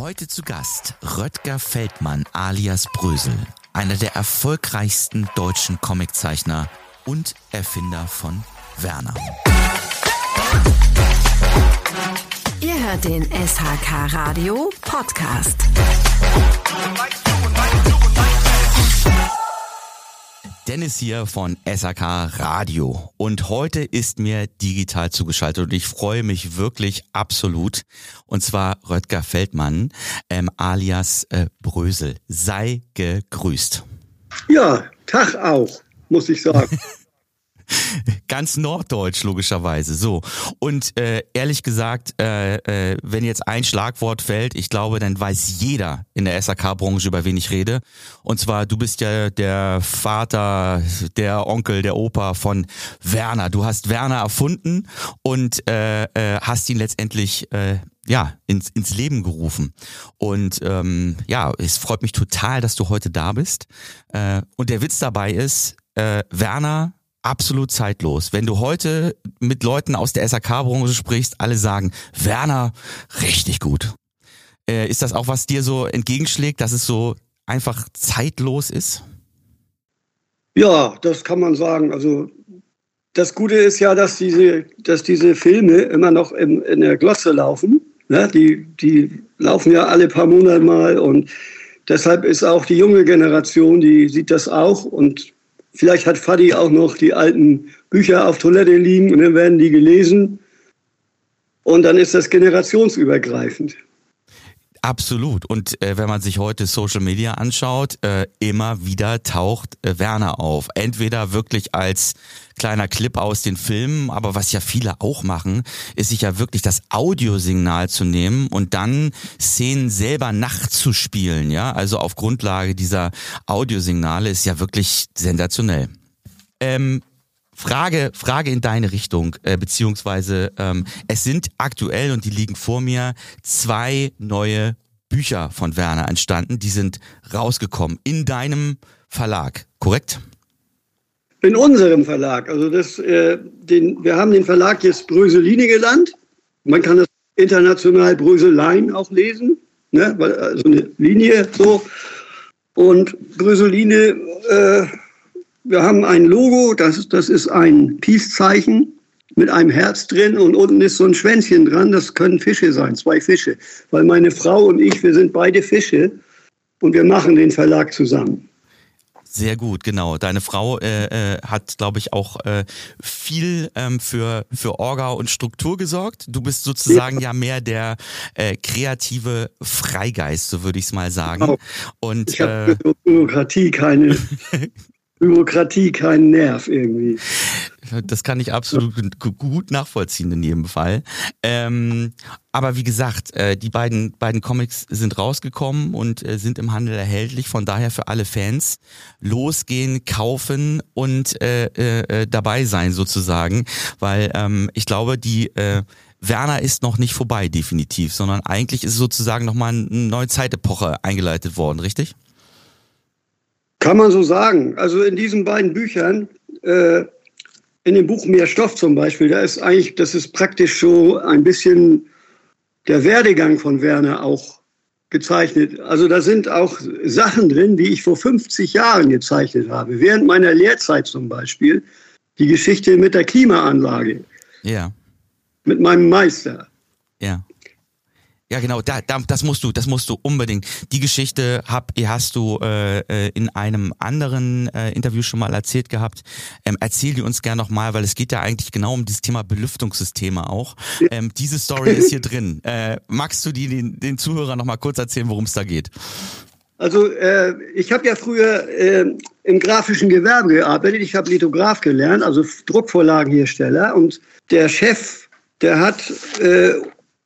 Heute zu Gast Röttger Feldmann alias Brösel, einer der erfolgreichsten deutschen Comiczeichner und Erfinder von Werner. Ihr hört den SHK Radio Podcast. Dennis hier von SAK Radio und heute ist mir digital zugeschaltet und ich freue mich wirklich absolut und zwar Röttger Feldmann ähm, alias äh, Brösel. Sei gegrüßt. Ja, Tag auch, muss ich sagen. Ganz norddeutsch, logischerweise. So. Und äh, ehrlich gesagt, äh, äh, wenn jetzt ein Schlagwort fällt, ich glaube, dann weiß jeder in der SAK-Branche, über wen ich rede. Und zwar, du bist ja der Vater, der Onkel, der Opa von Werner. Du hast Werner erfunden und äh, äh, hast ihn letztendlich äh, ja, ins, ins Leben gerufen. Und ähm, ja, es freut mich total, dass du heute da bist. Äh, und der Witz dabei ist, äh, Werner absolut zeitlos. Wenn du heute mit Leuten aus der SAK-Branche sprichst, alle sagen, Werner, richtig gut. Äh, ist das auch, was dir so entgegenschlägt, dass es so einfach zeitlos ist? Ja, das kann man sagen. Also das Gute ist ja, dass diese, dass diese Filme immer noch in, in der Glosse laufen. Ne? Die, die laufen ja alle paar Monate mal und deshalb ist auch die junge Generation, die sieht das auch und Vielleicht hat Fadi auch noch die alten Bücher auf Toilette liegen und dann werden die gelesen. Und dann ist das generationsübergreifend. Absolut. Und äh, wenn man sich heute Social Media anschaut, äh, immer wieder taucht äh, Werner auf. Entweder wirklich als kleiner Clip aus den Filmen, aber was ja viele auch machen, ist sich ja wirklich das Audiosignal zu nehmen und dann Szenen selber nachzuspielen. Ja, also auf Grundlage dieser Audiosignale ist ja wirklich sensationell. Ähm, Frage, Frage in deine Richtung, äh, beziehungsweise ähm, es sind aktuell und die liegen vor mir zwei neue Bücher von Werner entstanden. Die sind rausgekommen in deinem Verlag, korrekt? In unserem Verlag. Also das, äh, den, wir haben den Verlag jetzt Bröseline genannt. Man kann das international Bröselein auch lesen, ne? also eine Linie so. Und Bröseline äh, wir haben ein Logo, das, das ist ein Peace-Zeichen mit einem Herz drin und unten ist so ein Schwänzchen dran. Das können Fische sein, zwei Fische. Weil meine Frau und ich, wir sind beide Fische und wir machen den Verlag zusammen. Sehr gut, genau. Deine Frau äh, äh, hat, glaube ich, auch äh, viel ähm, für, für Orga und Struktur gesorgt. Du bist sozusagen ja, ja mehr der äh, kreative Freigeist, so würde ich es mal sagen. Genau. Und ich habe äh, Bürokratie keine Bürokratie keinen Nerv irgendwie. Das kann ich absolut gut nachvollziehen in jedem Fall. Ähm, aber wie gesagt, äh, die beiden, beiden Comics sind rausgekommen und äh, sind im Handel erhältlich. Von daher für alle Fans losgehen, kaufen und äh, äh, dabei sein sozusagen. Weil ähm, ich glaube, die äh, Werner ist noch nicht vorbei, definitiv, sondern eigentlich ist sozusagen nochmal eine neue Zeitepoche eingeleitet worden, richtig? Kann man so sagen. Also in diesen beiden Büchern, äh, in dem Buch Mehr Stoff zum Beispiel, da ist eigentlich, das ist praktisch so ein bisschen der Werdegang von Werner auch gezeichnet. Also da sind auch Sachen drin, die ich vor 50 Jahren gezeichnet habe. Während meiner Lehrzeit zum Beispiel. Die Geschichte mit der Klimaanlage. Ja. Mit meinem Meister. Ja. Ja, genau, da, da, das musst du, das musst du unbedingt. Die Geschichte hab, hast du äh, äh, in einem anderen äh, Interview schon mal erzählt gehabt. Ähm, erzähl die uns gerne nochmal, weil es geht ja eigentlich genau um dieses Thema Belüftungssysteme auch. Ähm, diese Story ist hier drin. Äh, magst du die den, den Zuhörern nochmal kurz erzählen, worum es da geht? Also äh, ich habe ja früher äh, im grafischen Gewerbe gearbeitet. Ich habe Lithograf gelernt, also Druckvorlagenhersteller. Und der Chef, der hat äh,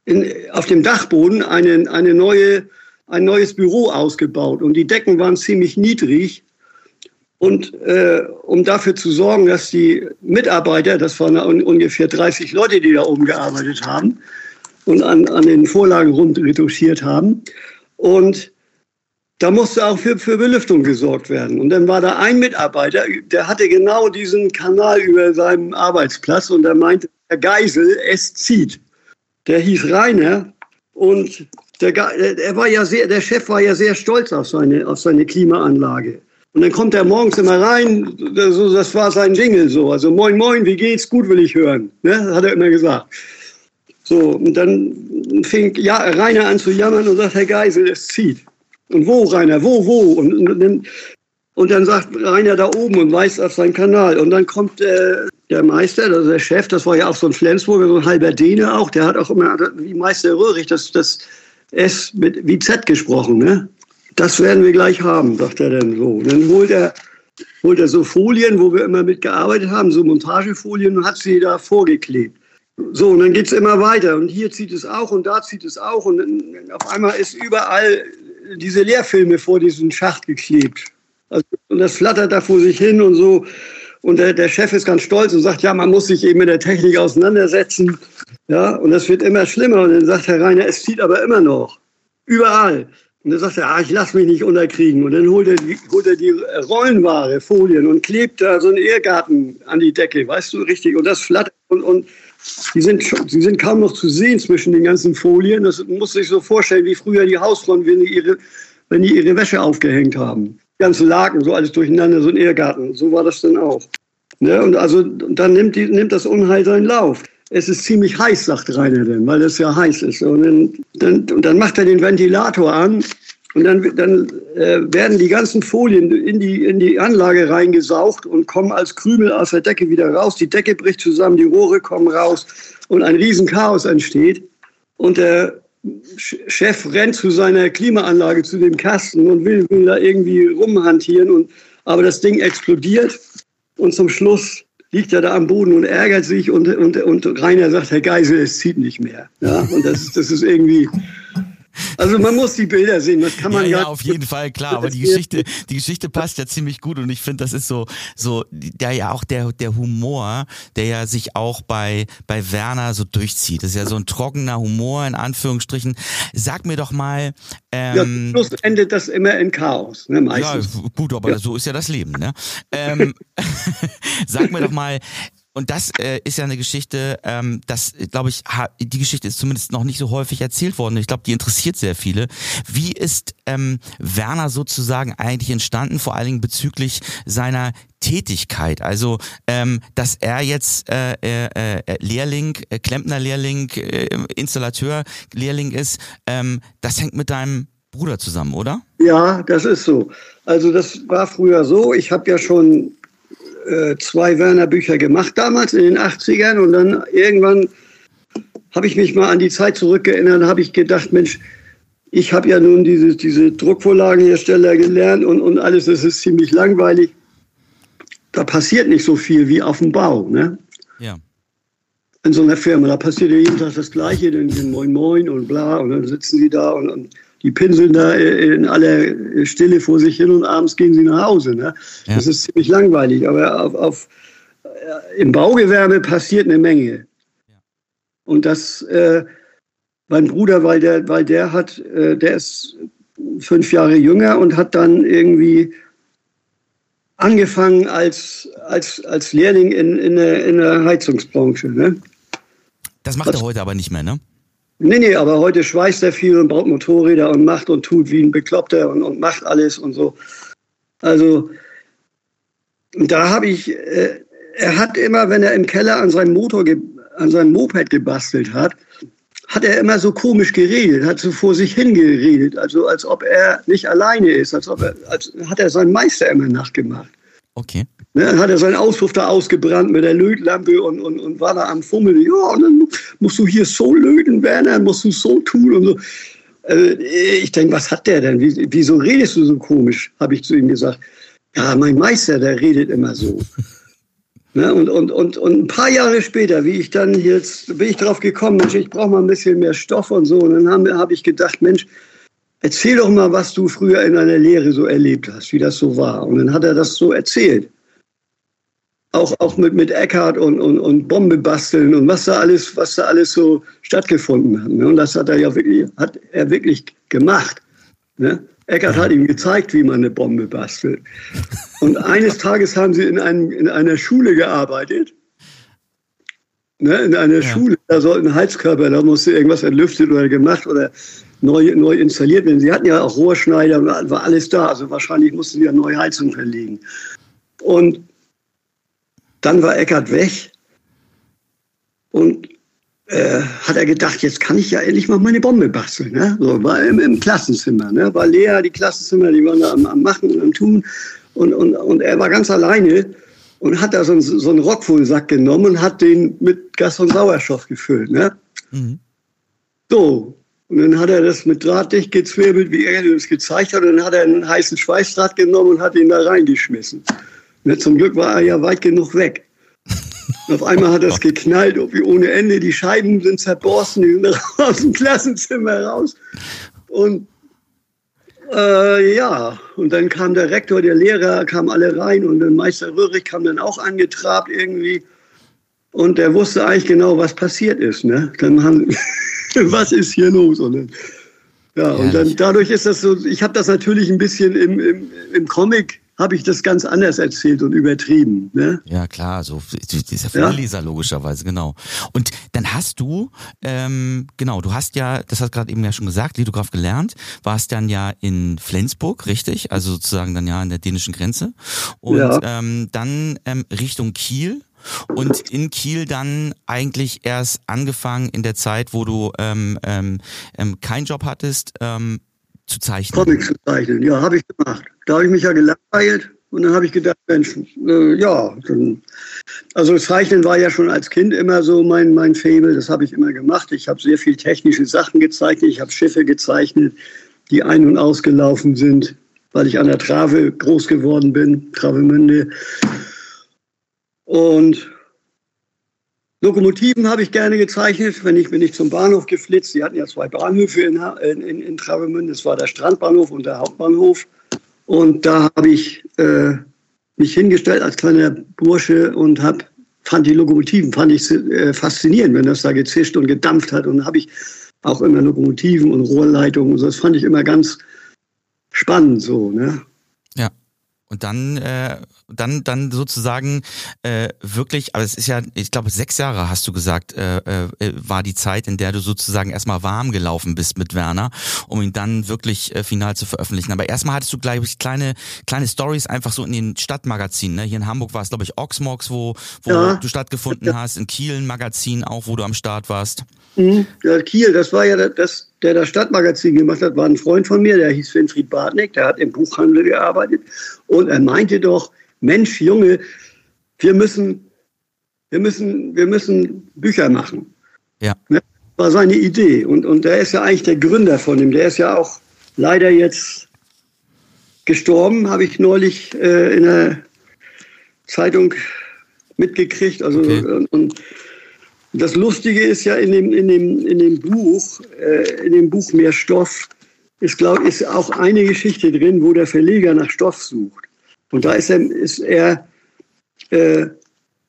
in, auf dem Dachboden eine, eine neue, ein neues Büro ausgebaut und die Decken waren ziemlich niedrig. Und äh, um dafür zu sorgen, dass die Mitarbeiter, das waren ungefähr 30 Leute, die da oben gearbeitet haben und an, an den Vorlagen rund retuschiert haben. Und da musste auch für, für Belüftung gesorgt werden. Und dann war da ein Mitarbeiter, der hatte genau diesen Kanal über seinem Arbeitsplatz und er meinte, Herr Geisel, es zieht der hieß Rainer und der, er war ja sehr, der Chef war ja sehr stolz auf seine, auf seine Klimaanlage. Und dann kommt er morgens immer rein, das war sein Jingle so. Also moin, moin, wie geht's? Gut will ich hören. Ne? Hat er immer gesagt. So, und dann fing ja, Rainer an zu jammern und sagt, Herr Geisel, es zieht. Und wo, Rainer, wo, wo? Und, und, dann, und dann sagt Rainer da oben und weist auf seinen Kanal. Und dann kommt äh, der Meister, also der Chef, das war ja auch so ein Flensburger, so ein halber Däne auch, der hat auch immer, wie Meister Röhrig, das, das S mit wie Z gesprochen, ne? Das werden wir gleich haben, sagt er dann so. Dann holt er, holt er so Folien, wo wir immer mitgearbeitet haben, so Montagefolien und hat sie da vorgeklebt. So, und dann geht es immer weiter. Und hier zieht es auch und da zieht es auch. Und auf einmal ist überall diese Leerfilme vor diesen Schacht geklebt. Also, und das flattert da vor sich hin und so. Und der, der, Chef ist ganz stolz und sagt, ja, man muss sich eben mit der Technik auseinandersetzen. Ja, und das wird immer schlimmer. Und dann sagt Herr Reiner, es zieht aber immer noch. Überall. Und dann sagt er, ah, ich lasse mich nicht unterkriegen. Und dann holt er, holt er die Rollenware, Folien und klebt da so einen Ehrgarten an die Decke, weißt du, richtig. Und das flattert und, und die sind, sie sind kaum noch zu sehen zwischen den ganzen Folien. Das muss sich so vorstellen, wie früher die Hausfrauen, wenn die ihre, wenn die ihre Wäsche aufgehängt haben. Ganze Laken, so alles durcheinander, so ein Ehrgarten. So war das dann auch. Ne? Und also dann nimmt, die, nimmt das Unheil seinen Lauf. Es ist ziemlich heiß, sagt Rainer denn, weil es ja heiß ist. Und dann, dann, dann macht er den Ventilator an und dann, dann äh, werden die ganzen Folien in die, in die Anlage reingesaugt und kommen als Krümel aus der Decke wieder raus. Die Decke bricht zusammen, die Rohre kommen raus und ein Riesenchaos entsteht. Und der Chef rennt zu seiner Klimaanlage, zu dem Kasten und will, will da irgendwie rumhantieren. Und, aber das Ding explodiert und zum Schluss liegt er da am Boden und ärgert sich und, und, und Rainer sagt, Herr Geisel, es zieht nicht mehr. Ja, und das, das ist irgendwie, also man muss die Bilder sehen, das kann man ja. Ja, auf jeden Fall, klar. Aber die Geschichte, die Geschichte passt ja ziemlich gut und ich finde, das ist so, so, der ja auch der, der Humor, der ja sich auch bei, bei Werner so durchzieht. Das ist ja so ein trockener Humor, in Anführungsstrichen. Sag mir doch mal, ähm, ja, plus endet das immer in Chaos, ne, meistens. Ja, gut, aber ja. so ist ja das Leben, ne? Ähm, sag mir doch mal, und das äh, ist ja eine Geschichte, ähm, das glaube ich, die Geschichte ist zumindest noch nicht so häufig erzählt worden. Ich glaube, die interessiert sehr viele. Wie ist ähm, Werner sozusagen eigentlich entstanden, vor allen Dingen bezüglich seiner Tätigkeit. Also, ähm, dass er jetzt äh, äh, äh Lehrling, äh, Klempner-Lehrling, äh, Installateur-Lehrling ist, ähm, das hängt mit deinem Bruder zusammen, oder? Ja, das ist so. Also das war früher so. Ich habe ja schon äh, zwei Werner-Bücher gemacht damals in den 80ern und dann irgendwann habe ich mich mal an die Zeit zurückgeerinnert, habe ich gedacht, Mensch, ich habe ja nun diese, diese Druckvorlagenhersteller gelernt und, und alles, das ist ziemlich langweilig. Da passiert nicht so viel wie auf dem Bau. Ne? Ja. In so einer Firma, da passiert ja jeden Tag das Gleiche, dann Moin Moin und bla und dann sitzen sie da und, und die pinseln da in aller Stille vor sich hin und abends gehen sie nach Hause. Ne? Ja. Das ist ziemlich langweilig. Aber auf, auf, äh, im Baugewerbe passiert eine Menge. Und das, äh, mein Bruder, weil der, weil der hat, äh, der ist fünf Jahre jünger und hat dann irgendwie angefangen als, als, als Lehrling in, in, der, in der Heizungsbranche. Ne? Das macht er heute aber nicht mehr, ne? Nee, nee, aber heute schweißt er viel und baut Motorräder und macht und tut wie ein Bekloppter und, und macht alles und so. Also, da habe ich, äh, er hat immer, wenn er im Keller an seinem Motor, an seinem Moped gebastelt hat, hat er immer so komisch geredet, hat so vor sich hingeredet, also als ob er nicht alleine ist, als ob er, als hat er seinen Meister immer nachgemacht. Okay. Ne, dann hat er seinen Auspuff da ausgebrannt mit der Lötlampe und, und, und war da am Fummeln. Ja, und dann musst du hier so löten, Werner, musst du so tun und so. Also ich denke, was hat der denn? Wieso redest du so komisch? Habe ich zu ihm gesagt. Ja, mein Meister, der redet immer so. ne? und, und, und, und ein paar Jahre später, wie ich dann jetzt, bin ich drauf gekommen, Mensch, ich brauche mal ein bisschen mehr Stoff und so. Und dann habe hab ich gedacht, Mensch, erzähl doch mal, was du früher in deiner Lehre so erlebt hast, wie das so war. Und dann hat er das so erzählt auch, auch mit, mit Eckhart und, und, und Bombe basteln und was da alles, was da alles so stattgefunden hat. Ne? Und das hat er ja wirklich, hat er wirklich gemacht. Ne? Eckart hat ihm gezeigt, wie man eine Bombe bastelt. Und eines Tages haben sie in, einem, in einer Schule gearbeitet. Ne? In einer ja. Schule, da sollten Heizkörper, da musste irgendwas entlüftet oder gemacht oder neu, neu installiert werden. Sie hatten ja auch Rohrschneider, war alles da. Also wahrscheinlich mussten sie ja neue Heizung verlegen. Und dann war Eckert weg. Und äh, hat er gedacht, jetzt kann ich ja endlich mal meine Bombe basteln. Ne? So, war im, im Klassenzimmer. Ne? War Lea, die Klassenzimmer, die waren da am, am Machen und am Tun. Und, und, und er war ganz alleine und hat da so einen, so einen Rockwohlsack genommen und hat den mit Gas und Sauerstoff gefüllt. Ne? Mhm. So, und dann hat er das mit Draht dicht gezwirbelt, wie er uns gezeigt hat. Und dann hat er einen heißen Schweißdraht genommen und hat ihn da reingeschmissen. Ne? Zum Glück war er ja weit genug weg. Auf einmal hat das geknallt, wie ohne Ende. Die Scheiben sind zerborsten, die sind aus dem Klassenzimmer raus. Und äh, ja, und dann kam der Rektor, der Lehrer, kamen alle rein und dann Meister Röhrig kam dann auch angetrabt irgendwie. Und der wusste eigentlich genau, was passiert ist. Ne? Dann haben, was ist hier los? Und dann, ja, und dann dadurch ist das so, ich habe das natürlich ein bisschen im, im, im Comic habe ich das ganz anders erzählt und übertrieben. Ne? Ja, klar, so dieser Vorleser ja? logischerweise, genau. Und dann hast du, ähm, genau, du hast ja, das hast gerade eben ja schon gesagt, Lithograf gelernt, warst dann ja in Flensburg, richtig? Also sozusagen dann ja an der dänischen Grenze. Und ja. ähm, dann ähm, Richtung Kiel. Und in Kiel dann eigentlich erst angefangen in der Zeit, wo du ähm, ähm, ähm keinen Job hattest, ähm, zu zeichnen. Comics zu zeichnen, ja, habe ich gemacht. Da habe ich mich ja gelangweilt und dann habe ich gedacht, Mensch, äh, ja, dann, also Zeichnen war ja schon als Kind immer so mein, mein Faible, das habe ich immer gemacht. Ich habe sehr viel technische Sachen gezeichnet, ich habe Schiffe gezeichnet, die ein- und ausgelaufen sind, weil ich an der Trave groß geworden bin, Travemünde. Und Lokomotiven habe ich gerne gezeichnet, wenn ich bin ich zum Bahnhof geflitzt. Sie hatten ja zwei Bahnhöfe in, in, in Travemünde. Das war der Strandbahnhof und der Hauptbahnhof. Und da habe ich äh, mich hingestellt als kleiner Bursche und habe fand die Lokomotiven fand ich äh, faszinierend, wenn das da gezischt und gedampft hat. Und habe ich auch immer Lokomotiven und Rohrleitungen und so. Das fand ich immer ganz spannend so. Ne? Und dann, äh, dann, dann sozusagen äh, wirklich, aber es ist ja, ich glaube, sechs Jahre hast du gesagt, äh, äh, war die Zeit, in der du sozusagen erstmal warm gelaufen bist mit Werner, um ihn dann wirklich äh, final zu veröffentlichen. Aber erstmal hattest du, glaube ich, kleine, kleine Stories einfach so in den Stadtmagazinen. Ne? Hier in Hamburg war es, glaube ich, Oxmox, wo, wo ja. du stattgefunden hast, in Kiel ein Magazin auch, wo du am Start warst. Mhm. Ja, Kiel, das war ja das, der das Stadtmagazin gemacht hat, war ein Freund von mir, der hieß Winfried Bartnick, der hat im Buchhandel gearbeitet. Und er meinte doch, Mensch, Junge, wir müssen, wir müssen, wir müssen Bücher machen. Ja. Das ne? war seine Idee. Und, und der ist ja eigentlich der Gründer von dem. Der ist ja auch leider jetzt gestorben, habe ich neulich äh, in der Zeitung mitgekriegt. Also, okay. und, und das Lustige ist ja in dem, in dem, in dem Buch, äh, in dem Buch Mehr Stoff, ist, glaube ist auch eine Geschichte drin, wo der Verleger nach Stoff sucht. Und da ist er, ist er äh,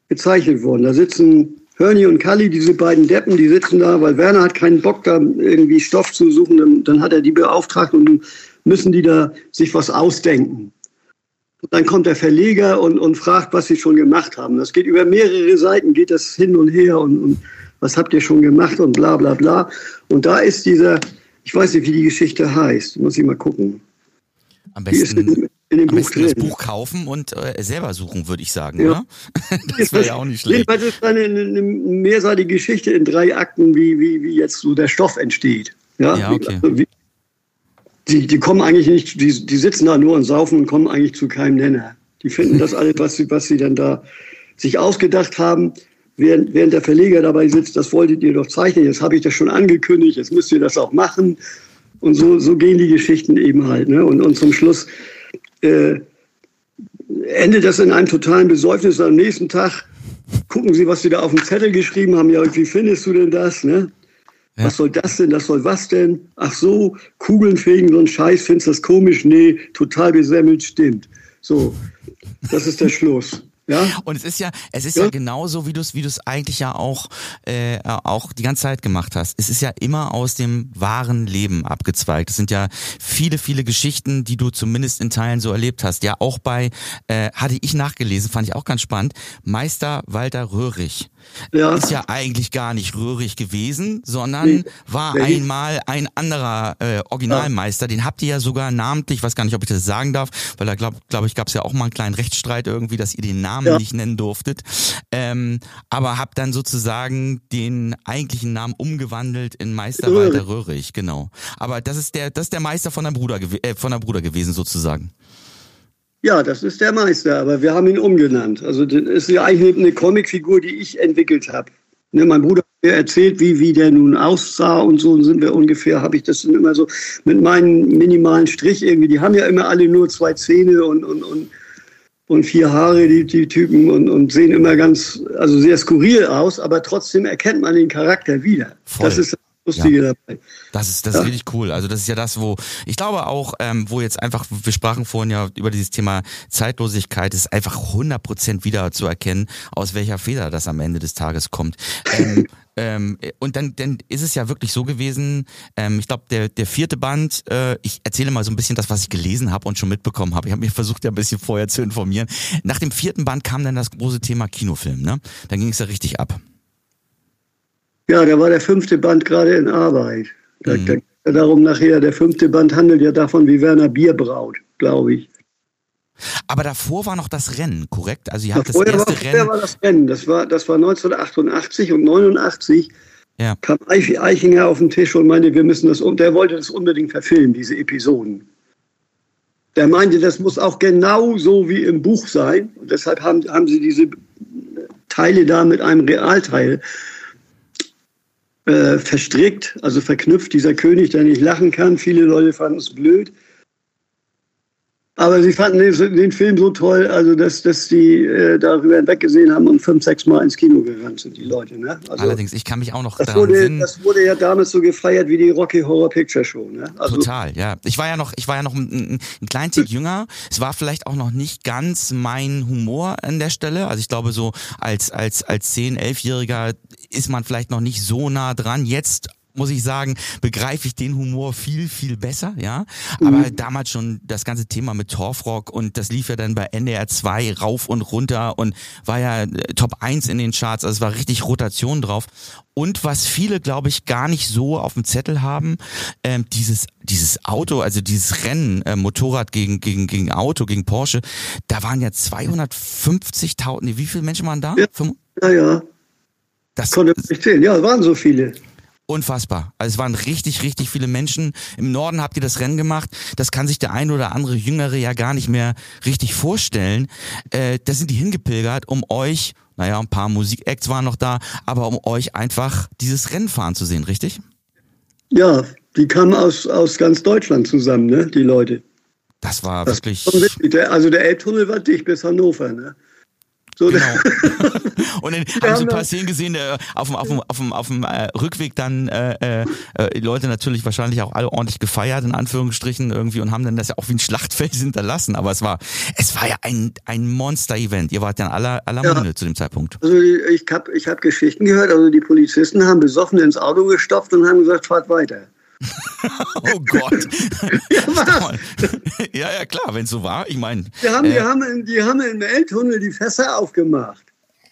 gezeichnet worden. Da sitzen Hörni und Kalli, diese beiden Deppen, die sitzen da, weil Werner hat keinen Bock, da irgendwie Stoff zu suchen. Dann, dann hat er die beauftragt und müssen die da sich was ausdenken. Und dann kommt der Verleger und, und fragt, was sie schon gemacht haben. Das geht über mehrere Seiten, geht das hin und her und, und was habt ihr schon gemacht und bla bla bla. Und da ist dieser, ich weiß nicht, wie die Geschichte heißt, muss ich mal gucken. Am besten, in, dem Buch besten das Buch kaufen und äh, selber suchen, würde ich sagen, ja. oder? das wäre ja auch nicht schlecht. Jedenfalls ist eine, eine mehrseitige Geschichte in drei Akten, wie, wie, wie jetzt so der Stoff entsteht. Ja, ja okay. Also wie, die, die kommen eigentlich nicht, die, die sitzen da nur und saufen und kommen eigentlich zu keinem Nenner. Die finden das alles, was sie, was sie dann da sich ausgedacht haben, während, während der Verleger dabei sitzt, das wolltet ihr doch zeichnen, jetzt habe ich das schon angekündigt, jetzt müsst ihr das auch machen. Und so, so gehen die Geschichten eben halt. Ne? Und, und zum Schluss äh, endet das in einem totalen Besäufnis. Am nächsten Tag gucken sie, was sie da auf dem Zettel geschrieben haben. Ja, wie findest du denn das? Ne? Ja. Was soll das denn? Das soll was denn? Ach so, Kugeln fegen so ein Scheiß, findest du das komisch? Nee, total besemmelt, stimmt. So, das ist der Schluss. Ja. Und es ist ja, es ist ja, ja genauso, wie du es, wie du es eigentlich ja auch, äh, auch die ganze Zeit gemacht hast. Es ist ja immer aus dem wahren Leben abgezweigt. Es sind ja viele, viele Geschichten, die du zumindest in Teilen so erlebt hast. Ja, auch bei, äh, hatte ich nachgelesen, fand ich auch ganz spannend, Meister Walter Röhrig ja. ist ja eigentlich gar nicht röhrig gewesen, sondern nee. war nee. einmal ein anderer äh, Originalmeister. Den habt ihr ja sogar namentlich, ich weiß gar nicht, ob ich das sagen darf, weil da glaube glaub ich gab es ja auch mal einen kleinen Rechtsstreit irgendwie, dass ihr den Namen ja. nicht nennen durftet. Ähm, aber habt dann sozusagen den eigentlichen Namen umgewandelt in Meister Röhrig. Walter Röhrig, genau. Aber das ist der, das ist der Meister von der Bruder, äh, von der Bruder gewesen sozusagen. Ja, das ist der Meister, aber wir haben ihn umgenannt. Also das ist ja eigentlich eine Comicfigur, die ich entwickelt habe. Ne, mein Bruder hat mir erzählt, wie, wie der nun aussah und so sind wir ungefähr, habe ich das dann immer so mit meinem minimalen Strich irgendwie. Die haben ja immer alle nur zwei Zähne und, und, und, und vier Haare, die, die Typen, und, und sehen immer ganz, also sehr skurril aus, aber trotzdem erkennt man den Charakter wieder. Voll. Das ist Lustige ja. dabei. Das ist, das ist richtig cool. Also das ist ja das, wo ich glaube auch, ähm, wo jetzt einfach, wir sprachen vorhin ja über dieses Thema Zeitlosigkeit, ist einfach 100% wieder zu erkennen, aus welcher Feder das am Ende des Tages kommt. Ähm, ähm, und dann, dann ist es ja wirklich so gewesen, ähm, ich glaube, der, der vierte Band, äh, ich erzähle mal so ein bisschen das, was ich gelesen habe und schon mitbekommen habe. Ich habe mich versucht, ja ein bisschen vorher zu informieren. Nach dem vierten Band kam dann das große Thema Kinofilm, ne? Dann ging es ja richtig ab. Ja, da war der fünfte Band gerade in Arbeit. Da, mhm. da, darum nachher, der fünfte Band handelt ja davon, wie Werner Bier braut, glaube ich. Aber davor war noch das Rennen, korrekt? Also ihr habt das erste war, Rennen. war das Rennen. Das war, das war 1988 und 89 ja. kam Eichinger auf den Tisch und meinte, wir müssen das, und der wollte das unbedingt verfilmen, diese Episoden. Der meinte, das muss auch genau so wie im Buch sein. Und deshalb haben, haben sie diese Teile da mit einem Realteil äh, verstrickt, also verknüpft, dieser König, der nicht lachen kann. Viele Leute fanden es blöd. Aber sie fanden den, den, Film so toll, also dass, dass die äh, darüber hinweggesehen haben und fünf, sechs Mal ins Kino gerannt sind, die Leute. Ne? Also, Allerdings, ich kann mich auch noch das daran wurde, sehen. Das wurde ja damals so gefeiert wie die Rocky Horror Picture Show. Ne? Also, Total, ja. Ich war ja noch, ich war ja noch ein, ein klein Tick jünger. Es war vielleicht auch noch nicht ganz mein Humor an der Stelle. Also ich glaube, so als, als, als 10-, 11-Jähriger ist man vielleicht noch nicht so nah dran. Jetzt muss ich sagen, begreife ich den Humor viel, viel besser, ja. Aber mhm. damals schon das ganze Thema mit Torfrock und das lief ja dann bei NDR 2 rauf und runter und war ja äh, Top 1 in den Charts, also es war richtig Rotation drauf. Und was viele, glaube ich, gar nicht so auf dem Zettel haben, ähm, dieses, dieses Auto, also dieses Rennen, äh, Motorrad gegen, gegen, gegen Auto, gegen Porsche, da waren ja 250.000, wie viele Menschen waren da? Ja, ja. ja. Das konnte ich zählen, ja, waren so viele. Unfassbar. Also es waren richtig, richtig viele Menschen. Im Norden habt ihr das Rennen gemacht. Das kann sich der ein oder andere Jüngere ja gar nicht mehr richtig vorstellen. Äh, da sind die hingepilgert, um euch, naja, ein paar Musikacts waren noch da, aber um euch einfach dieses Rennen fahren zu sehen, richtig? Ja, die kamen aus, aus ganz Deutschland zusammen, ne, die Leute. Das war das wirklich. War also der Elbtunnel war dicht bis Hannover, ne? So genau. und dann haben sie ein paar Szenen gesehen, äh, auf dem, auf dem, auf dem, auf dem äh, Rückweg dann äh, äh, die Leute natürlich wahrscheinlich auch alle ordentlich gefeiert, in Anführungsstrichen irgendwie, und haben dann das ja auch wie ein Schlachtfeld hinterlassen. Aber es war, es war ja ein, ein Monster-Event. Ihr wart ja aller, aller ja. Munde zu dem Zeitpunkt. Also ich habe ich hab Geschichten gehört, also die Polizisten haben besoffen ins Auto gestopft und haben gesagt, fahrt weiter. oh Gott. ja, ja, ja, klar, wenn es so war. Ich meine. Die haben, äh, die, haben, die haben im Elbtunnel die Fässer aufgemacht,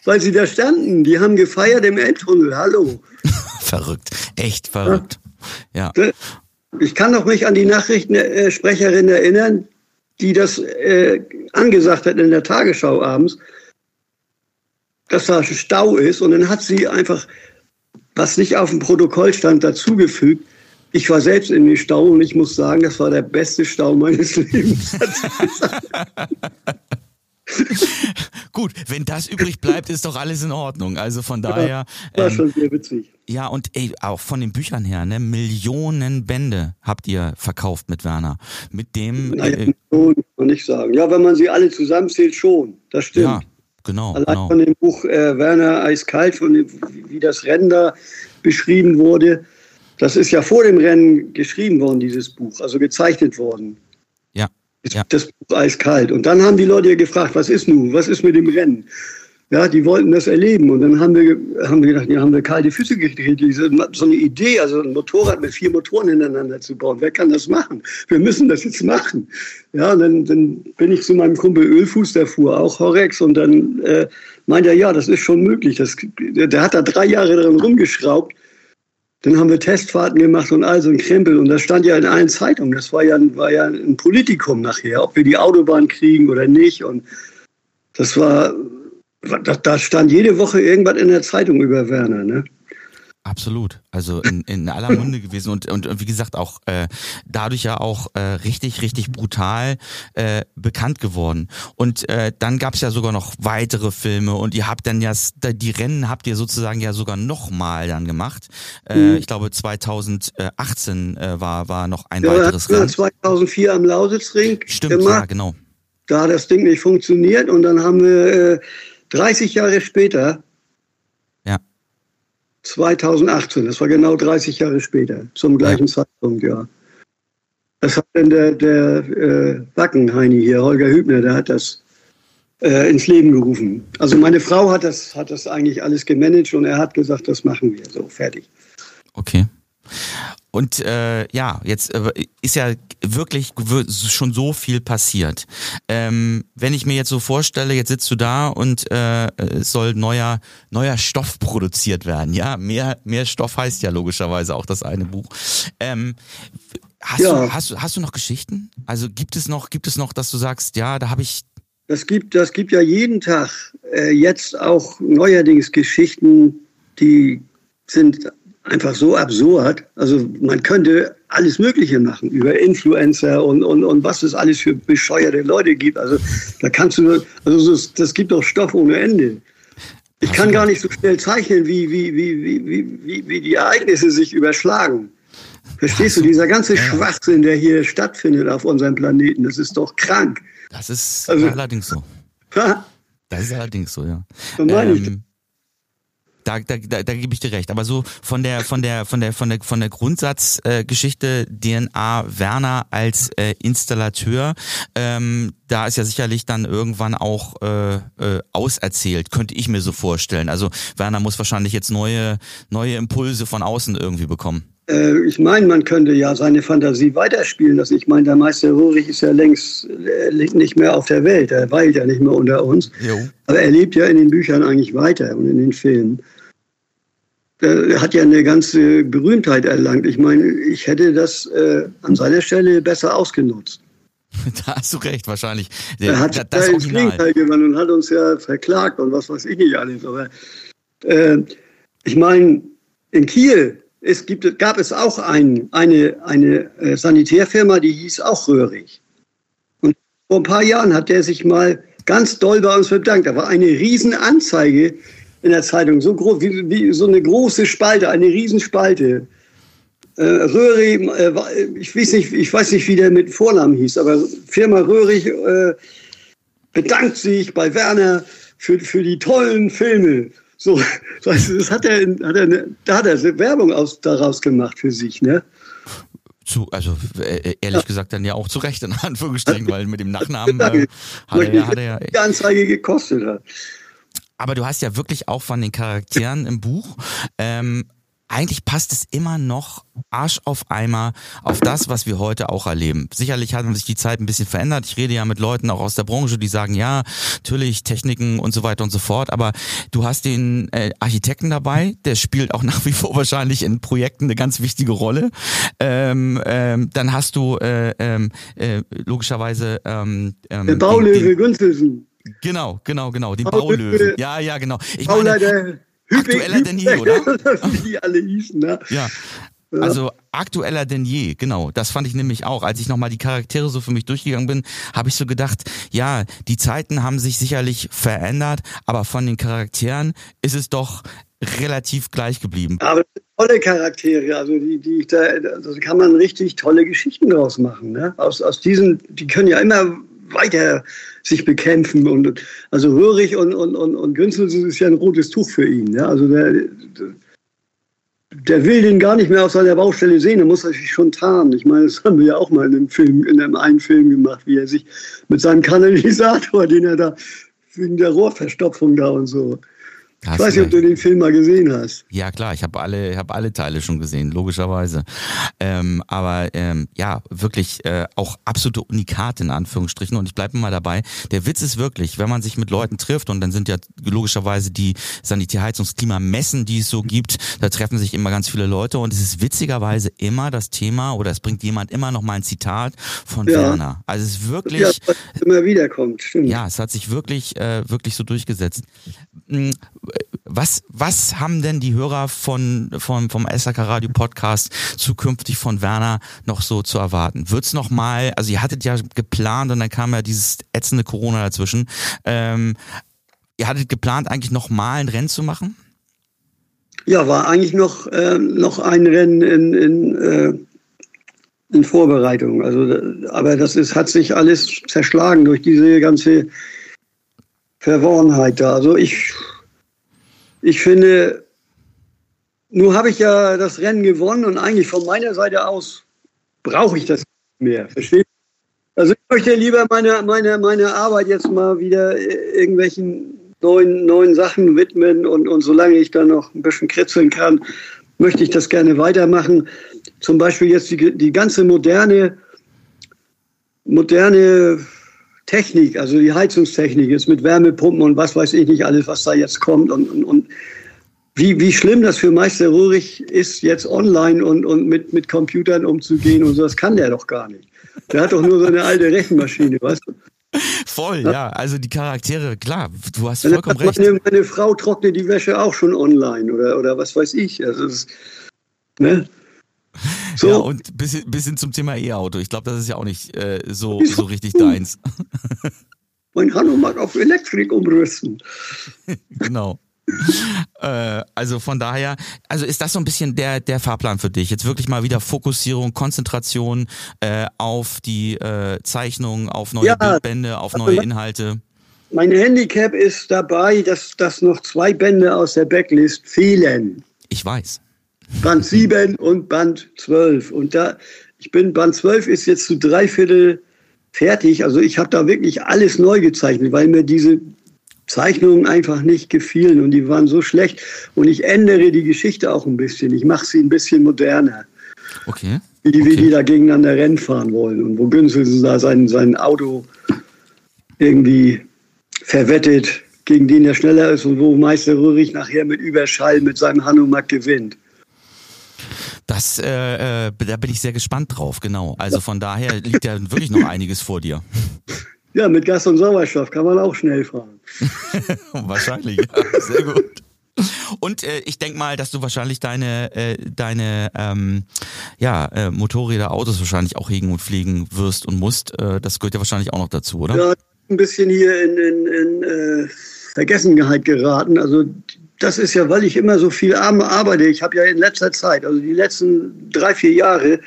weil sie da standen. Die haben gefeiert im Elbtunnel. Hallo. verrückt. Echt verrückt. Ja. ja. Ich kann noch mich an die Nachrichtensprecherin erinnern, die das äh, angesagt hat in der Tagesschau abends, dass da Stau ist. Und dann hat sie einfach, was nicht auf dem Protokoll stand, dazugefügt, ich war selbst in den Stau und ich muss sagen, das war der beste Stau meines Lebens. Gut, wenn das übrig bleibt, ist doch alles in Ordnung. Also von daher. Ja, war ähm, schon sehr witzig. Ja, und ey, auch von den Büchern her, ne, Millionen Bände habt ihr verkauft mit Werner. Mit dem. Naja, äh, Millionen kann man nicht sagen. Ja, wenn man sie alle zusammenzählt, schon. Das stimmt. Ja, genau. Allein genau. von dem Buch äh, Werner Eiskalt, von dem, wie das Rennen da beschrieben wurde, das ist ja vor dem Rennen geschrieben worden, dieses Buch, also gezeichnet worden. Ja. Ja. Das Buch eiskalt. Und dann haben die Leute gefragt, was ist nun? Was ist mit dem Rennen? Ja, die wollten das erleben. Und dann haben wir, haben wir gedacht, ja, haben wir kalte Füße gekriegt. So eine Idee, also ein Motorrad mit vier Motoren hintereinander zu bauen. Wer kann das machen? Wir müssen das jetzt machen. Ja, dann, dann bin ich zu meinem Kumpel Ölfuß, der fuhr auch Horex. Und dann äh, meinte er, ja, das ist schon möglich. Das, der hat da drei Jahre dran rumgeschraubt. Dann haben wir Testfahrten gemacht und all so ein Krempel. Und das stand ja in allen Zeitungen. Das war ja, war ja ein Politikum nachher, ob wir die Autobahn kriegen oder nicht. Und das war, da, da stand jede Woche irgendwas in der Zeitung über Werner. Ne? Absolut. Also in, in aller Munde gewesen und, und, und wie gesagt auch äh, dadurch ja auch äh, richtig, richtig brutal äh, bekannt geworden. Und äh, dann gab es ja sogar noch weitere Filme und ihr habt dann ja, die Rennen habt ihr sozusagen ja sogar nochmal dann gemacht. Äh, mhm. Ich glaube 2018 äh, war, war noch ein ja, weiteres Rennen. 2004 am Lausitzring Stimmt, gemacht. ja genau. Da hat das Ding nicht funktioniert und dann haben wir äh, 30 Jahre später 2018, das war genau 30 Jahre später, zum gleichen ja. Zeitpunkt, ja. Das hat dann der, der äh, Wackenheini hier, Holger Hübner, der hat das äh, ins Leben gerufen. Also meine Frau hat das, hat das eigentlich alles gemanagt und er hat gesagt, das machen wir, so fertig. Okay. Und äh, ja, jetzt äh, ist ja wirklich schon so viel passiert. Ähm, wenn ich mir jetzt so vorstelle, jetzt sitzt du da und äh, es soll neuer neuer Stoff produziert werden. Ja, mehr mehr Stoff heißt ja logischerweise auch das eine Buch. Ähm, hast ja. du hast du hast du noch Geschichten? Also gibt es noch gibt es noch, dass du sagst, ja, da habe ich das gibt, das gibt ja jeden Tag äh, jetzt auch neuerdings Geschichten, die sind einfach so absurd. Also man könnte alles Mögliche machen über Influencer und, und, und was es alles für bescheuerte Leute gibt. Also da kannst du, also das, das gibt doch Stoff ohne Ende. Ich kann gar nicht so schnell zeichnen, wie, wie, wie, wie, wie, wie die Ereignisse sich überschlagen. Verstehst du, dieser ganze Schwachsinn, der hier stattfindet auf unserem Planeten, das ist doch krank. Das ist also, allerdings so. Das ist allerdings so, ja. Ähm, da, da, da, da gebe ich dir recht. Aber so von der von der von der von der von der Grundsatzgeschichte äh, DNA Werner als äh, Installateur, ähm, da ist ja sicherlich dann irgendwann auch äh, äh, auserzählt, könnte ich mir so vorstellen. Also Werner muss wahrscheinlich jetzt neue neue Impulse von außen irgendwie bekommen. Äh, ich meine, man könnte ja seine Fantasie weiterspielen lassen. Ich meine, der Meister Rurich ist ja längst nicht mehr auf der Welt. Er weilt ja nicht mehr unter uns. Jo. Aber er lebt ja in den Büchern eigentlich weiter und in den Filmen äh, hat ja eine ganze Berühmtheit erlangt. Ich meine, ich hätte das äh, an seiner Stelle besser ausgenutzt. Da hast du recht, wahrscheinlich. Der, er hat das, das ins Gegenteil gewonnen und hat uns ja verklagt und was weiß ich nicht alles. Aber äh, ich meine, in Kiel es gibt, gab es auch ein, eine, eine äh, Sanitärfirma, die hieß auch Röhrig. Und vor ein paar Jahren hat der sich mal ganz doll bei uns bedankt. Da war eine Riesenanzeige in der Zeitung, so groß wie, wie so eine große Spalte, eine Riesenspalte. Äh, Röhrig, äh, ich, weiß nicht, ich weiß nicht, wie der mit Vornamen hieß, aber Firma Röhrig äh, bedankt sich bei Werner für, für die tollen Filme. So, das hat er, hat er eine, da hat er Werbung aus, daraus gemacht für sich, ne? Zu, also äh, ehrlich ja. gesagt dann ja auch zu Recht in Anführungsstrichen, weil mit dem Nachnamen äh, hat, er, hat er ja. Die Anzeige gekostet hat. Aber du hast ja wirklich auch von den Charakteren im Buch ähm, eigentlich passt es immer noch Arsch auf Eimer auf das, was wir heute auch erleben. Sicherlich hat sich die Zeit ein bisschen verändert. Ich rede ja mit Leuten auch aus der Branche, die sagen, ja, natürlich Techniken und so weiter und so fort. Aber du hast den äh, Architekten dabei, der spielt auch nach wie vor wahrscheinlich in Projekten eine ganz wichtige Rolle. Ähm, ähm, dann hast du äh, ähm, äh, logischerweise ähm, ähm, Baulöwe Günzelsen. Genau, genau, genau. Die Baulöwen. Ja, ja, genau. Ich meine, aktueller denn je, oder? Wie alle hießen, ne? Ja. Also aktueller denn je, genau. Das fand ich nämlich auch. Als ich nochmal die Charaktere so für mich durchgegangen bin, habe ich so gedacht, ja, die Zeiten haben sich sicherlich verändert, aber von den Charakteren ist es doch relativ gleich geblieben. Aber tolle Charaktere, also die, die da, also kann man richtig tolle Geschichten draus machen. Ne? Aus, aus diesen, die können ja immer weiter sich bekämpfen. Und also Röhrig und, und, und, und Günzel ist ja ein rotes Tuch für ihn. Ja? Also der, der will den gar nicht mehr auf seiner Baustelle sehen, der muss er sich schon tarnen. Ich meine, das haben wir ja auch mal in einem Film, in einem einen Film gemacht, wie er sich mit seinem Kanalisator, den er da wegen der Rohrverstopfung da und so. Hast ich weiß nicht, ob du den Film mal gesehen hast. Ja, klar, ich habe alle, hab alle Teile schon gesehen, logischerweise. Ähm, aber ähm, ja, wirklich äh, auch absolute Unikate in Anführungsstrichen. Und ich bleibe mal dabei. Der Witz ist wirklich, wenn man sich mit Leuten trifft, und dann sind ja logischerweise die Sanitärheizungsklimamessen, die es so gibt, da treffen sich immer ganz viele Leute. Und es ist witzigerweise immer das Thema, oder es bringt jemand immer noch mal ein Zitat von ja. Werner. Also es ist wirklich. Ja, immer wieder kommt, stimmt. Ja, es hat sich wirklich, äh, wirklich so durchgesetzt hm, was, was haben denn die Hörer von, von, vom SAK Radio Podcast zukünftig von Werner noch so zu erwarten? Wird's noch mal, also ihr hattet ja geplant und dann kam ja dieses ätzende Corona dazwischen. Ähm, ihr hattet geplant, eigentlich noch mal ein Rennen zu machen? Ja, war eigentlich noch, äh, noch ein Rennen in, in, äh, in Vorbereitung. Also, aber das ist, hat sich alles zerschlagen durch diese ganze Verworrenheit da. Also ich ich finde, nur habe ich ja das Rennen gewonnen und eigentlich von meiner Seite aus brauche ich das nicht mehr. Versteht? Also ich möchte lieber meine, meine, meine Arbeit jetzt mal wieder irgendwelchen neuen, neuen Sachen widmen und, und solange ich da noch ein bisschen kritzeln kann, möchte ich das gerne weitermachen. Zum Beispiel jetzt die, die ganze moderne, moderne Technik, also die Heizungstechnik jetzt mit Wärmepumpen und was weiß ich nicht alles, was da jetzt kommt und, und, und wie, wie schlimm das für Meister Rurich ist, jetzt online und, und mit, mit Computern umzugehen und so, das kann der doch gar nicht. Der hat doch nur so eine alte Rechenmaschine, weißt du? Voll, ja. ja. Also die Charaktere, klar, du hast vollkommen recht. Meine, meine, Frau trocknet die Wäsche auch schon online oder, oder was weiß ich. Also das, ne? So. Ja, und bis, bis hin zum Thema E-Auto. Ich glaube, das ist ja auch nicht äh, so, so richtig deins. mein Hanno mag auf Elektrik umrüsten. genau. äh, also von daher, also ist das so ein bisschen der, der Fahrplan für dich? Jetzt wirklich mal wieder Fokussierung, Konzentration äh, auf die äh, Zeichnung, auf neue ja, Bildbände, auf neue Inhalte? Mein Handicap ist dabei, dass, dass noch zwei Bände aus der Backlist fehlen. Ich weiß. Band 7 und Band 12. Und da, ich bin, Band 12 ist jetzt zu drei Viertel fertig. Also ich habe da wirklich alles neu gezeichnet, weil mir diese Zeichnungen einfach nicht gefielen und die waren so schlecht. Und ich ändere die Geschichte auch ein bisschen. Ich mache sie ein bisschen moderner. Okay. Wie, okay. wie die da gegeneinander Rennen fahren wollen und wo Günzel da sein, sein Auto irgendwie verwettet, gegen den er schneller ist und wo Meister Röhrig nachher mit Überschall mit seinem Hanumak gewinnt. Das, äh, äh, da bin ich sehr gespannt drauf, genau. Also von daher liegt ja wirklich noch einiges vor dir. Ja, mit Gas und Sauerstoff kann man auch schnell fahren. wahrscheinlich, ja, sehr gut. Und äh, ich denke mal, dass du wahrscheinlich deine, äh, deine ähm, ja, äh, Motorräder, Autos wahrscheinlich auch hegen und fliegen wirst und musst. Äh, das gehört ja wahrscheinlich auch noch dazu, oder? Ja, ein bisschen hier in, in, in äh, Vergessenheit geraten. Also das ist ja, weil ich immer so viel arbeite. Ich habe ja in letzter Zeit, also die letzten drei, vier Jahre,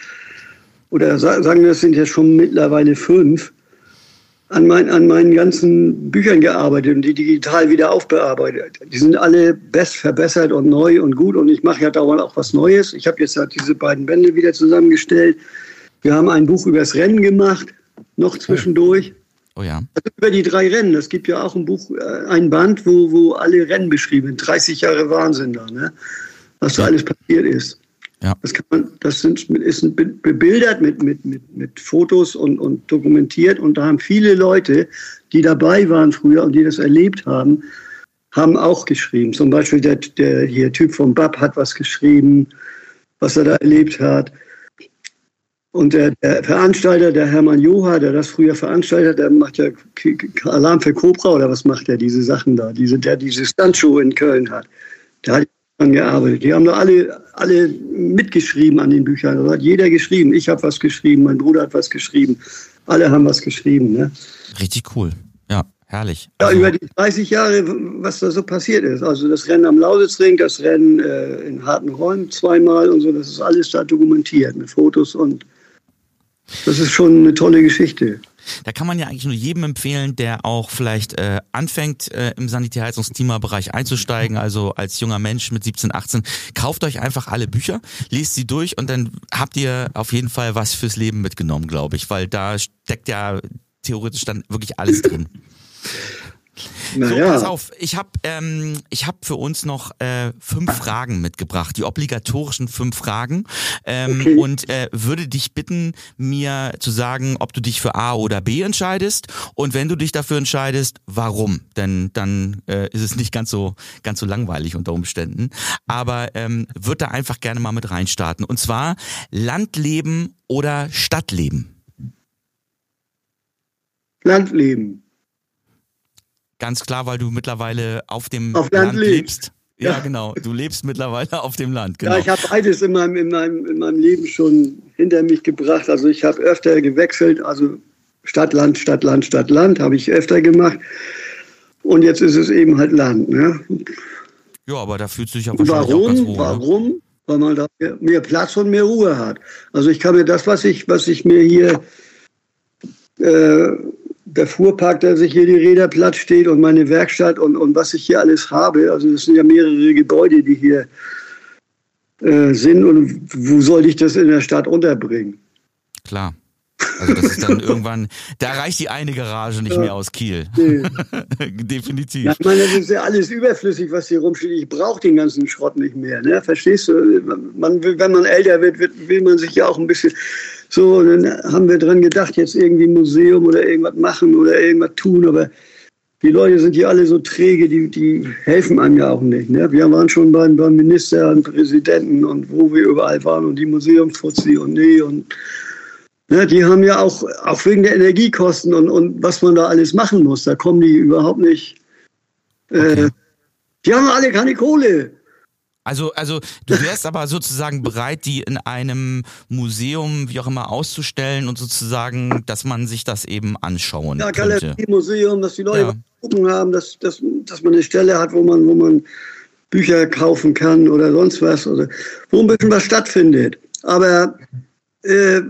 oder sagen wir, es sind ja schon mittlerweile fünf, an, mein, an meinen ganzen Büchern gearbeitet und die digital wieder aufbearbeitet. Die sind alle best verbessert und neu und gut und ich mache ja dauernd auch was Neues. Ich habe jetzt halt diese beiden Bände wieder zusammengestellt. Wir haben ein Buch über das Rennen gemacht, noch zwischendurch. Oh ja. Also über die drei Rennen. Es gibt ja auch ein Buch, äh, ein Band, wo, wo alle Rennen beschrieben sind. 30 Jahre Wahnsinn da, ne? Was da alles passiert ist. Ja. Das, kann man, das sind, ist bebildert mit, mit, mit, mit Fotos und, und dokumentiert. Und da haben viele Leute, die dabei waren früher und die das erlebt haben, haben auch geschrieben. Zum Beispiel der, der hier Typ vom BAP hat was geschrieben, was er da erlebt hat. Und der, der, Veranstalter, der Hermann Joha, der das früher veranstaltet hat, der macht ja Alarm für Cobra oder was macht der, diese Sachen da, diese, der diese Stuntshow in Köln hat. Der hat daran gearbeitet. Die haben da alle, alle mitgeschrieben an den Büchern. Da hat jeder geschrieben. Ich habe was geschrieben, mein Bruder hat was geschrieben. Alle haben was geschrieben. Ne? Richtig cool. Ja, herrlich. Ja, also, über die 30 Jahre, was da so passiert ist. Also das Rennen am Lausitzring, das Rennen äh, in harten Räumen zweimal und so, das ist alles da dokumentiert mit Fotos und das ist schon eine tolle Geschichte. Da kann man ja eigentlich nur jedem empfehlen, der auch vielleicht äh, anfängt, äh, im Sanitärheizungsklimabereich einzusteigen, also als junger Mensch mit 17, 18. Kauft euch einfach alle Bücher, lest sie durch und dann habt ihr auf jeden Fall was fürs Leben mitgenommen, glaube ich, weil da steckt ja theoretisch dann wirklich alles drin. Naja. So, pass auf, ich habe ähm, ich hab für uns noch äh, fünf Fragen mitgebracht, die obligatorischen fünf Fragen ähm, okay. und äh, würde dich bitten, mir zu sagen, ob du dich für A oder B entscheidest und wenn du dich dafür entscheidest, warum? Denn dann äh, ist es nicht ganz so ganz so langweilig unter Umständen. Aber ähm, würde da einfach gerne mal mit reinstarten und zwar Landleben oder Stadtleben. Landleben. Ganz klar, weil du mittlerweile auf dem auf Land, Land lebst. Ja, ja, genau. Du lebst mittlerweile auf dem Land. Genau. Ja, ich habe beides in meinem, in, meinem, in meinem Leben schon hinter mich gebracht. Also ich habe öfter gewechselt, also Stadt, Land, Stadt, Land, Stadt, Land habe ich öfter gemacht. Und jetzt ist es eben halt Land. Ne? Ja, aber da fühlt sich ja wahrscheinlich warum, auch ganz wohl. Ne? Warum? Weil man da mehr Platz und mehr Ruhe hat. Also ich kann mir das, was ich, was ich mir hier äh, der Fuhrpark, der sich hier die Räder platt steht und meine Werkstatt und, und was ich hier alles habe. Also das sind ja mehrere Gebäude, die hier äh, sind. Und wo soll ich das in der Stadt unterbringen? Klar. Also das ist dann irgendwann, da reicht die eine Garage nicht ja. mehr aus Kiel. Nee. Definitiv. Ja, ich meine, das ist ja alles überflüssig, was hier rumsteht. Ich brauche den ganzen Schrott nicht mehr. Ne? Verstehst du? Man, wenn man älter wird, will man sich ja auch ein bisschen so, und dann haben wir dran gedacht, jetzt irgendwie ein Museum oder irgendwas machen oder irgendwas tun, aber die Leute sind hier alle so träge, die, die helfen einem ja auch nicht. Ne? Wir waren schon beim, beim Minister und Präsidenten und wo wir überall waren und die Museumsfuzzi und nee und ne, die haben ja auch, auch wegen der Energiekosten und, und was man da alles machen muss, da kommen die überhaupt nicht. Äh. Die haben alle keine Kohle. Also, also du wärst aber sozusagen bereit, die in einem Museum, wie auch immer, auszustellen und sozusagen, dass man sich das eben anschauen ja, könnte. Ja, Museum, dass die Leute ja. gucken haben, dass, dass, dass man eine Stelle hat, wo man, wo man Bücher kaufen kann oder sonst was, oder wo ein bisschen was stattfindet. Aber äh,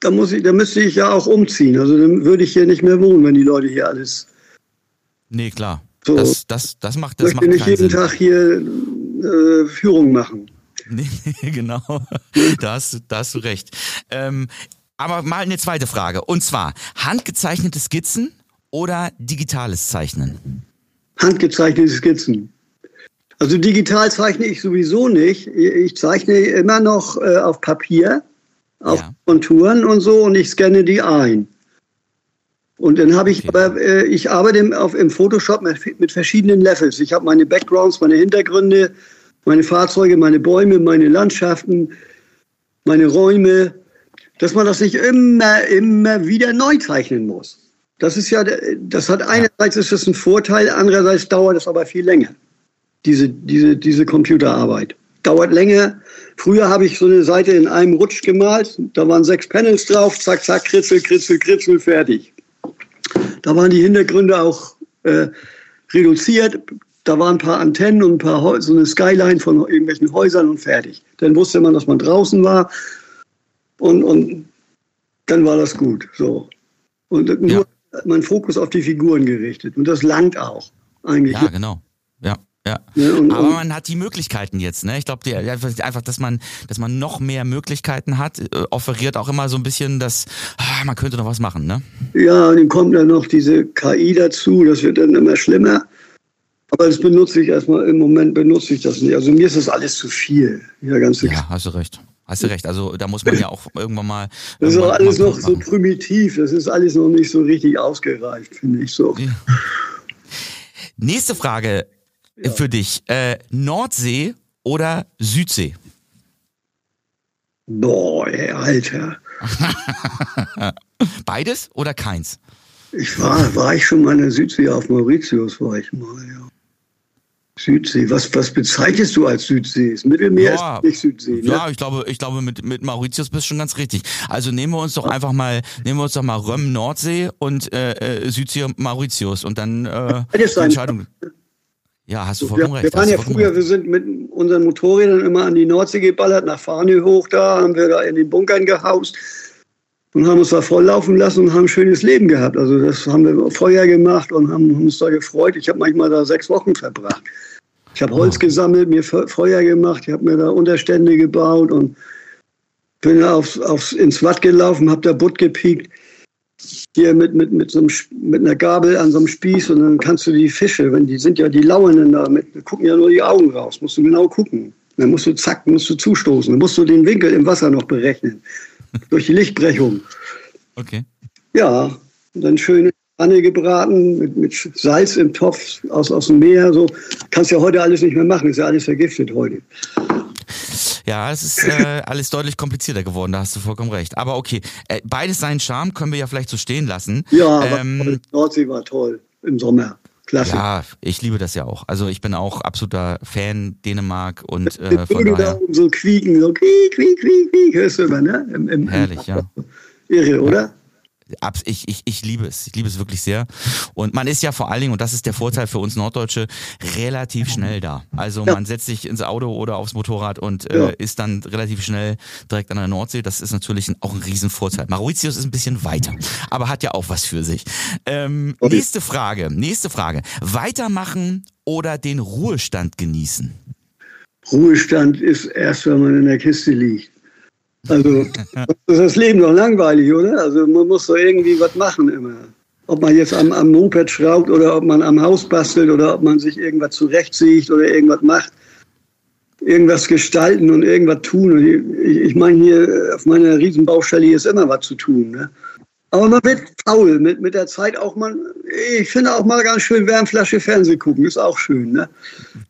da, muss ich, da müsste ich ja auch umziehen. Also dann würde ich hier nicht mehr wohnen, wenn die Leute hier alles. Nee, klar. So, das, das, das macht das Ich möchte nicht jeden Sinn. Tag hier äh, Führung machen. Nee, genau. da, hast, da hast du recht. Ähm, aber mal eine zweite Frage. Und zwar, handgezeichnete Skizzen oder digitales Zeichnen? Handgezeichnete Skizzen. Also digital zeichne ich sowieso nicht. Ich zeichne immer noch äh, auf Papier, auf ja. Konturen und so und ich scanne die ein. Und dann habe ich, okay. aber äh, ich arbeite im, auf, im Photoshop mit, mit verschiedenen Levels. Ich habe meine Backgrounds, meine Hintergründe, meine Fahrzeuge, meine Bäume, meine Landschaften, meine Räume, dass man das nicht immer, immer wieder neu zeichnen muss. Das ist ja, das hat einerseits ist das ein Vorteil, andererseits dauert es aber viel länger. Diese, diese, diese Computerarbeit. Dauert länger. Früher habe ich so eine Seite in einem Rutsch gemalt. Da waren sechs Panels drauf. Zack, zack, kritzel, kritzel, kritzel, fertig. Da waren die Hintergründe auch äh, reduziert. Da waren ein paar Antennen und ein paar so eine Skyline von irgendwelchen Häusern und fertig. Dann wusste man, dass man draußen war und, und dann war das gut. So. Und nur ja. mein Fokus auf die Figuren gerichtet. Und das langt auch eigentlich. Ja, genau. Ja. Ja. ja und, aber man hat die Möglichkeiten jetzt, ne? Ich glaube, einfach, dass man, dass man noch mehr Möglichkeiten hat, äh, offeriert auch immer so ein bisschen, dass ah, man könnte noch was machen, ne? Ja, und dann kommt dann noch diese KI dazu, das wird dann immer schlimmer. Aber das benutze ich erstmal, im Moment benutze ich das nicht. Also mir ist das alles zu viel. Ja, ganz ja hast du recht. Hast du recht. Also da muss man ja auch irgendwann mal. Das ist auch alles noch so primitiv. Das ist alles noch nicht so richtig ausgereift, finde ich so. Ja. Nächste Frage ja. für dich. Äh, Nordsee oder Südsee? Boah, ey, Alter. Beides oder keins? Ich war, war ich schon mal in der Südsee auf Mauritius, war ich mal, ja. Südsee. Was, was bezeichnest du als Südsee? Das Mittelmeer ja, ist nicht Südsee. Ne? Ja, ich glaube, ich glaube, mit, mit Mauritius bist du schon ganz richtig. Also nehmen wir uns doch einfach mal, nehmen wir uns doch mal Röm Nordsee und äh, äh Südsee Mauritius und dann äh, Entscheidung. Ja, hast du vollkommen wir, recht. Wir waren ja früher, recht. wir sind mit unseren Motorrädern immer an die Nordsee geballert, nach Fahne hoch da, haben wir da in den Bunkern gehaust. und haben uns da volllaufen lassen und haben ein schönes Leben gehabt. Also das haben wir Feuer gemacht und haben uns da gefreut. Ich habe manchmal da sechs Wochen verbracht. Ich habe Holz gesammelt, mir Feuer gemacht, ich habe mir da Unterstände gebaut und bin aufs, aufs, ins Watt gelaufen, habe da Butt gepiekt. Hier mit, mit, mit, so einem, mit einer Gabel an so einem Spieß und dann kannst du die Fische, wenn die sind ja die Lauernden da, mit, gucken ja nur die Augen raus, musst du genau gucken. Dann musst du zack, musst du zustoßen, dann musst du den Winkel im Wasser noch berechnen. durch die Lichtbrechung. Okay. Ja, und dann schöne Pfanne gebraten mit, mit Salz im Topf aus, aus dem Meer. So kannst ja heute alles nicht mehr machen, ist ja alles vergiftet heute. Ja, es ist äh, alles deutlich komplizierter geworden, da hast du vollkommen recht. Aber okay, äh, beides seinen Charme können wir ja vielleicht so stehen lassen. Ja, ähm, Nordsee war toll im Sommer. Klasse. Ja, ich liebe das ja auch. Also ich bin auch absoluter Fan Dänemark und äh, von daher. So quieken, so quiek, quiek, quiek, quiek, hörst du immer, ne? Im, im, Herrlich, ja. Irre, oder? Ja ich, ich, ich liebe es. Ich liebe es wirklich sehr. Und man ist ja vor allen Dingen, und das ist der Vorteil für uns Norddeutsche, relativ schnell da. Also man setzt sich ins Auto oder aufs Motorrad und äh, ja. ist dann relativ schnell direkt an der Nordsee. Das ist natürlich auch ein Riesenvorteil. Mauritius ist ein bisschen weiter, aber hat ja auch was für sich. Ähm, okay. Nächste Frage. Nächste Frage. Weitermachen oder den Ruhestand genießen? Ruhestand ist erst, wenn man in der Kiste liegt. Also ist das Leben doch langweilig, oder? Also man muss doch irgendwie was machen immer. Ob man jetzt am, am Moped schraubt oder ob man am Haus bastelt oder ob man sich irgendwas zurechtsägt oder irgendwas macht. Irgendwas gestalten und irgendwas tun. Und ich, ich meine, hier auf meiner Riesenbaustelle hier ist immer was zu tun. Ne? Aber man wird faul mit, mit der Zeit auch mal. Ich finde auch mal ganz schön Wärmflasche Fernseh gucken, ist auch schön. Ne?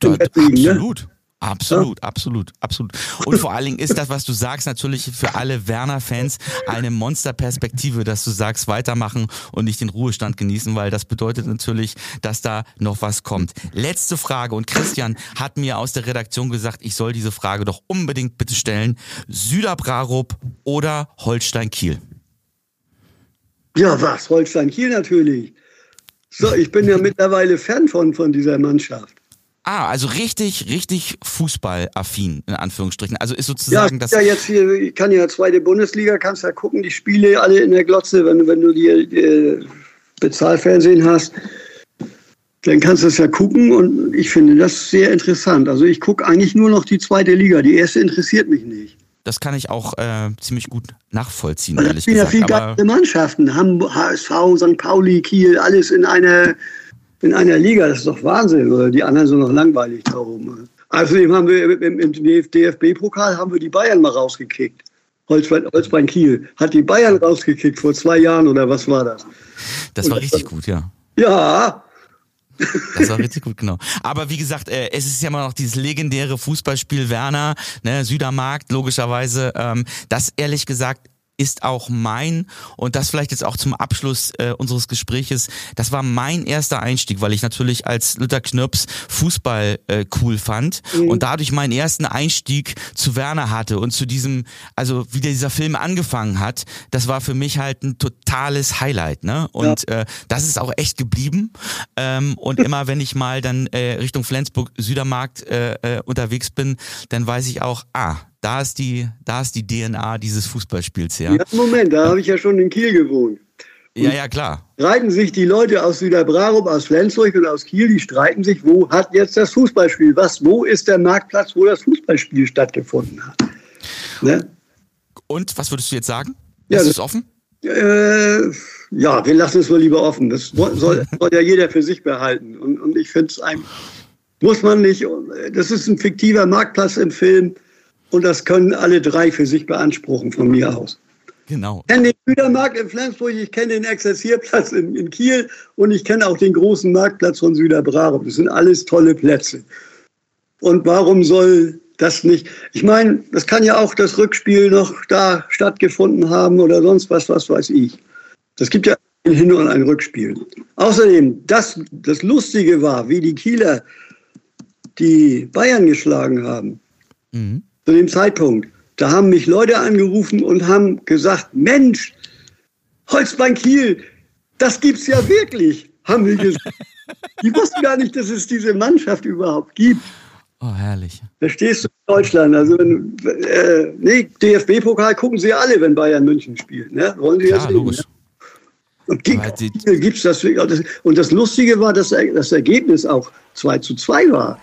Da, ne? absolut. Ne? Absolut, ja. absolut, absolut. Und vor allen Dingen ist das, was du sagst, natürlich für alle Werner-Fans eine Monsterperspektive, dass du sagst, weitermachen und nicht den Ruhestand genießen, weil das bedeutet natürlich, dass da noch was kommt. Letzte Frage und Christian hat mir aus der Redaktion gesagt, ich soll diese Frage doch unbedingt bitte stellen. Süderbrarup oder Holstein-Kiel? Ja, was? Holstein-Kiel natürlich. So, ich bin ja mittlerweile Fan von, von dieser Mannschaft. Ah, also richtig, richtig fußballaffin, in Anführungsstrichen. Also ist sozusagen ja, das. Ja, jetzt hier, ich kann ja zweite Bundesliga, kannst ja gucken, die Spiele alle in der Glotze, wenn, wenn du die, die Bezahlfernsehen hast, dann kannst du es ja gucken und ich finde das sehr interessant. Also ich gucke eigentlich nur noch die zweite Liga. Die erste interessiert mich nicht. Das kann ich auch äh, ziemlich gut nachvollziehen, ehrlich gesagt. Ja, viel geile Mannschaften. Hamburg, HSV, St. Pauli, Kiel, alles in einer in einer Liga, das ist doch Wahnsinn. Oder die anderen sind noch langweilig darum. Außerdem haben wir im, im DFB-Pokal haben wir die Bayern mal rausgekickt. Holzbein, Holzbein Kiel hat die Bayern rausgekickt vor zwei Jahren oder was war das? Das war richtig gut, ja. Ja. Das war richtig gut, genau. Aber wie gesagt, äh, es ist ja immer noch dieses legendäre Fußballspiel Werner, ne, Südermarkt, logischerweise. Ähm, das ehrlich gesagt ist auch mein, und das vielleicht jetzt auch zum Abschluss äh, unseres Gespräches, das war mein erster Einstieg, weil ich natürlich als Luther Knirps Fußball äh, cool fand mhm. und dadurch meinen ersten Einstieg zu Werner hatte und zu diesem, also wie dieser Film angefangen hat, das war für mich halt ein totales Highlight, ne? Und ja. äh, das ist auch echt geblieben. Ähm, und immer wenn ich mal dann äh, Richtung Flensburg Südermarkt äh, äh, unterwegs bin, dann weiß ich auch, ah, da ist die, da ist die DNA dieses Fußballspiels her. Ja, Moment, da habe ich ja schon in Kiel gewohnt. Und ja, ja, klar. Streiten sich die Leute aus Süderbrarup, aus Flensburg und aus Kiel, die streiten sich, wo hat jetzt das Fußballspiel, was, wo ist der Marktplatz, wo das Fußballspiel stattgefunden hat. Ne? Und was würdest du jetzt sagen? Ja, ist es offen? Äh, ja, wir lassen es mal lieber offen. Das soll, soll ja jeder für sich behalten. Und, und ich finde es einem, muss man nicht, das ist ein fiktiver Marktplatz im Film und das können alle drei für sich beanspruchen von mir aus. Genau. Ich kenne den Südermarkt in Flensburg, ich kenne den Exerzierplatz in, in, Kiel und ich kenne auch den großen Marktplatz von Süderbrarup. Das sind alles tolle Plätze. Und warum soll das nicht? Ich meine, das kann ja auch das Rückspiel noch da stattgefunden haben oder sonst was, was weiß ich. Das gibt ja ein Hin- und ein Rückspiel. Außerdem, das, das Lustige war, wie die Kieler die Bayern geschlagen haben. Mhm zu dem Zeitpunkt. Da haben mich Leute angerufen und haben gesagt, Mensch, Holzbein Kiel, das gibt's ja wirklich, haben wir gesagt. Die wussten gar nicht, dass es diese Mannschaft überhaupt gibt. Oh, herrlich. Verstehst du? Deutschland. Also wenn, äh, nee, DFB-Pokal gucken sie alle, wenn Bayern München spielt. Ne? Wollen sie Ja, sehen, logisch. Ne? Und die, Aber die- gibt's das, und das Lustige war, dass das Ergebnis auch 2 zu 2 war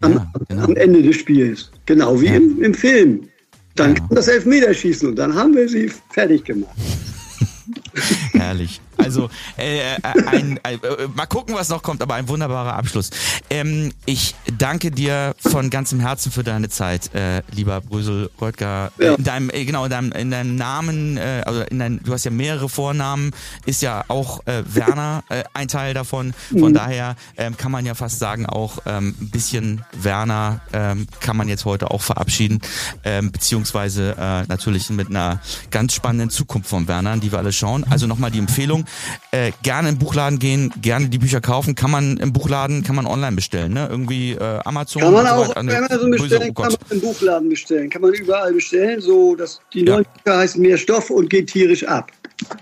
am, Ja, genau. am Ende des Spiels. Genau wie Ja. im, im Film. Dann Ja. kam das Elfmeterschießen und dann haben wir sie fertig gemacht. Herrlich. Also äh, äh, ein, äh, äh, mal gucken, was noch kommt, aber ein wunderbarer Abschluss. Ähm, ich danke dir von ganzem Herzen für deine Zeit, äh, lieber Brösel Röttger. Ja. In deinem, äh, genau, in deinem, in deinem Namen, äh, also in dein, du hast ja mehrere Vornamen, ist ja auch äh, Werner äh, ein Teil davon. Von daher ähm, kann man ja fast sagen, auch ähm, ein bisschen Werner ähm, kann man jetzt heute auch verabschieden, ähm, beziehungsweise äh, natürlich mit einer ganz spannenden Zukunft von Werner, die wir alle schauen. Also nochmal die Empfehlung, äh, gerne im Buchladen gehen, gerne die Bücher kaufen, kann man im Buchladen, kann man online bestellen, ne? Irgendwie äh, Amazon. Kann man so auch auf Amazon bestellen, oh kann man im Buchladen bestellen, kann man überall bestellen. So, dass die Ja. neuen Bücher heißen mehr Stoff und geht tierisch ab.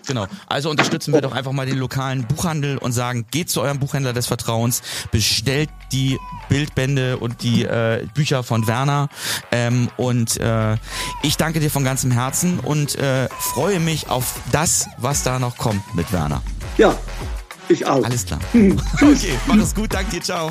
Genau. Also unterstützen wir doch einfach mal den lokalen Buchhandel und sagen, geht zu eurem Buchhändler des Vertrauens, bestellt die Bildbände und die äh, Bücher von Werner. Ähm, und äh, ich danke dir von ganzem Herzen und äh, freue mich auf das, was da noch kommt mit Werner. Ja, ich auch. Alles klar. Okay, mach es gut, danke dir, ciao.